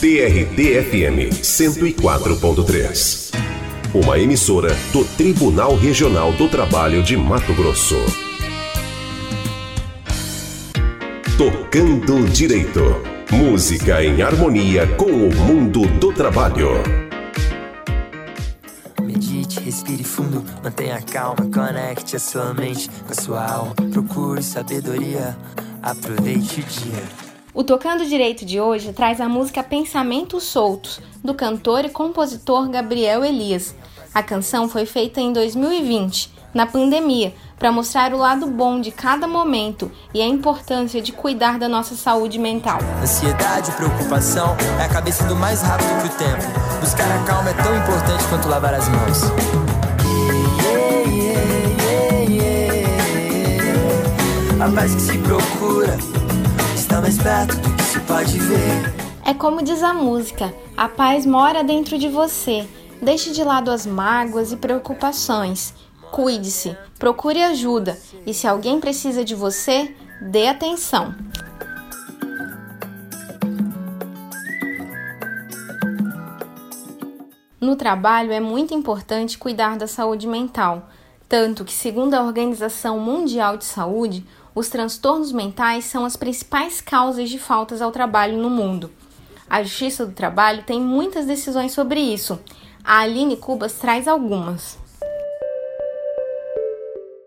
TRD-FM 104.3. Uma emissora do Tribunal Regional do Trabalho de Mato Grosso. Tocando Direito. Música em harmonia com o mundo do trabalho. Medite, respire fundo, mantenha calma, conecte a sua mente com a sua alma. Procure sabedoria, aproveite o dia. O Tocando Direito de hoje traz a música Pensamentos Soltos, do cantor e compositor Gabriel Elias. A canção foi feita em 2020, na pandemia, para mostrar o lado bom de cada momento e a importância de cuidar da nossa saúde mental. Ansiedade, preocupação é a cabeça do mais rápido que o tempo. Buscar a calma é tão importante quanto lavar as mãos. A paz que se procura mais perto do que se pode ver. É como diz a música: a paz mora dentro de você. Deixe de lado as mágoas e preocupações. Cuide-se, procure ajuda e se alguém precisa de você, dê atenção. No trabalho é muito importante cuidar da saúde mental, tanto que, segundo a Organização Mundial de Saúde, os transtornos mentais são as principais causas de faltas ao trabalho no mundo. A Justiça do Trabalho tem muitas decisões sobre isso. A Aline Cubas traz algumas.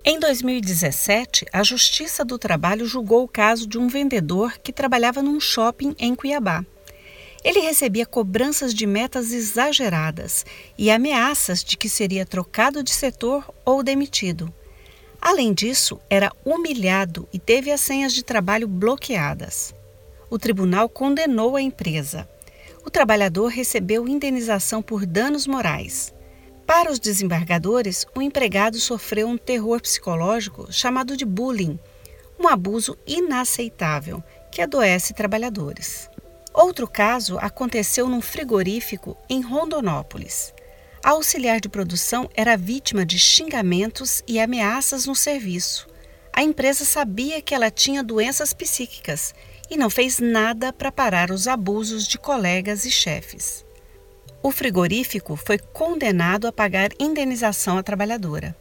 Em 2017, a Justiça do Trabalho julgou o caso de um vendedor que trabalhava num shopping em Cuiabá. Ele recebia cobranças de metas exageradas e ameaças de que seria trocado de setor ou demitido. Além disso, era humilhado e teve as senhas de trabalho bloqueadas. O tribunal condenou a empresa. O trabalhador recebeu indenização por danos morais. Para os desembargadores, o empregado sofreu um terror psicológico chamado de bullying, um abuso inaceitável que adoece trabalhadores. Outro caso aconteceu num frigorífico em Rondonópolis. A auxiliar de produção era vítima de xingamentos e ameaças no serviço. A empresa sabia que ela tinha doenças psíquicas e não fez nada para parar os abusos de colegas e chefes. O frigorífico foi condenado a pagar indenização à trabalhadora.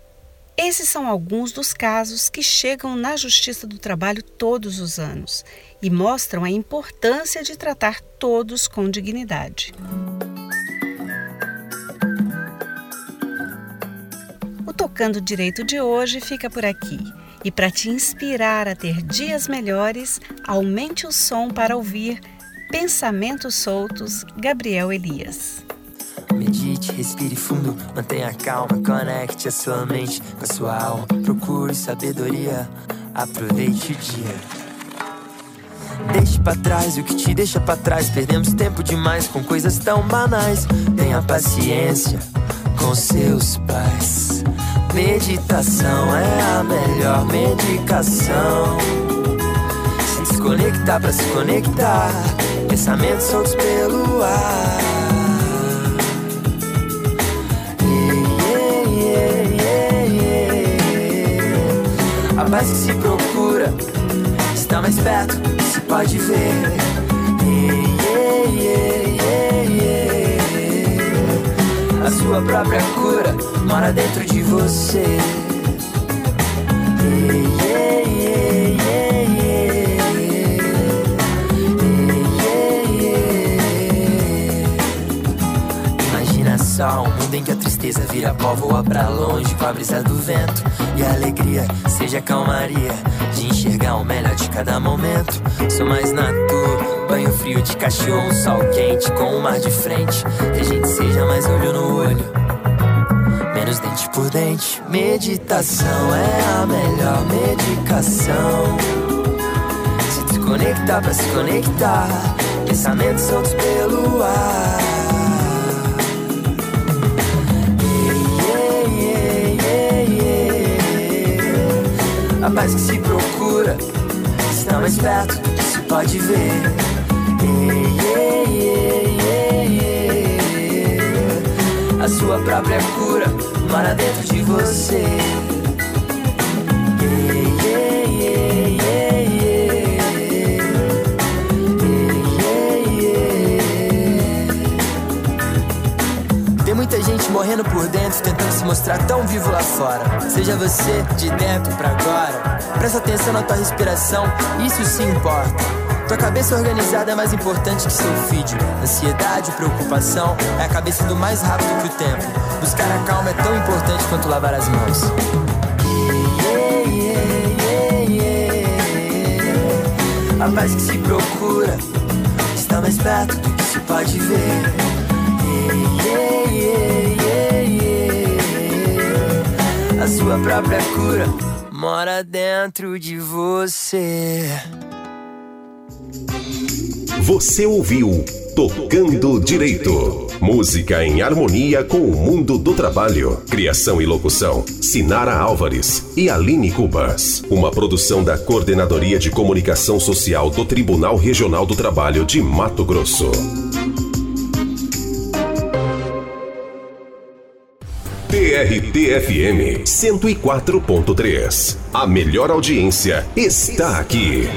Esses são alguns dos casos que chegam na Justiça do Trabalho todos os anos e mostram a importância de tratar todos com dignidade. Tocando Direito de hoje fica por aqui. E para te inspirar a ter dias melhores, aumente o som para ouvir Pensamentos Soltos, Gabriel Elias. Medite, respire fundo, mantenha calma, conecte a sua mente com a sua alma. Procure sabedoria, aproveite o dia. Deixe para trás o que te deixa para trás. Perdemos tempo demais com coisas tão banais. Tenha paciência com seus pais. Meditação é a melhor medicação. Se desconectar pra se conectar. Pensamentos soltos pelo ar. A paz que se procura está mais perto, se pode ver. A sua própria cura mora dentro de você. Imagina só um mundo em que a tristeza vira pó, voa pra longe com a brisa do vento. E a alegria seja a calmaria de enxergar o melhor de cada momento. Sou mais nato Banho frio de cachorro, sol quente com o mar de frente. Que a gente menos dente por dente. Meditação é a melhor medicação. Se desconectar pra se conectar, pensamentos soltos pelo ar. A paz que se procura está mais perto do que se pode ver. A sua própria cura para dentro de você. Tem muita gente morrendo por dentro, tentando se mostrar tão vivo lá fora. Seja você de dentro para agora. Presta atenção na tua respiração, isso se importa. Tua cabeça organizada é mais importante que seu feed. Ansiedade, preocupação é a cabeça do mais rápido que o tempo. Buscar a calma é tão importante quanto lavar as mãos. A paz que se procura está mais perto do que se pode ver. A sua própria cura mora dentro de você. Você ouviu Tocando Direito. Música em harmonia com o mundo do trabalho. Criação e locução: Sinara Álvares e Aline Cubas. Uma produção da Coordenadoria de Comunicação Social do Tribunal Regional do Trabalho de Mato Grosso. TRT-FM 104.3. A melhor audiência está aqui.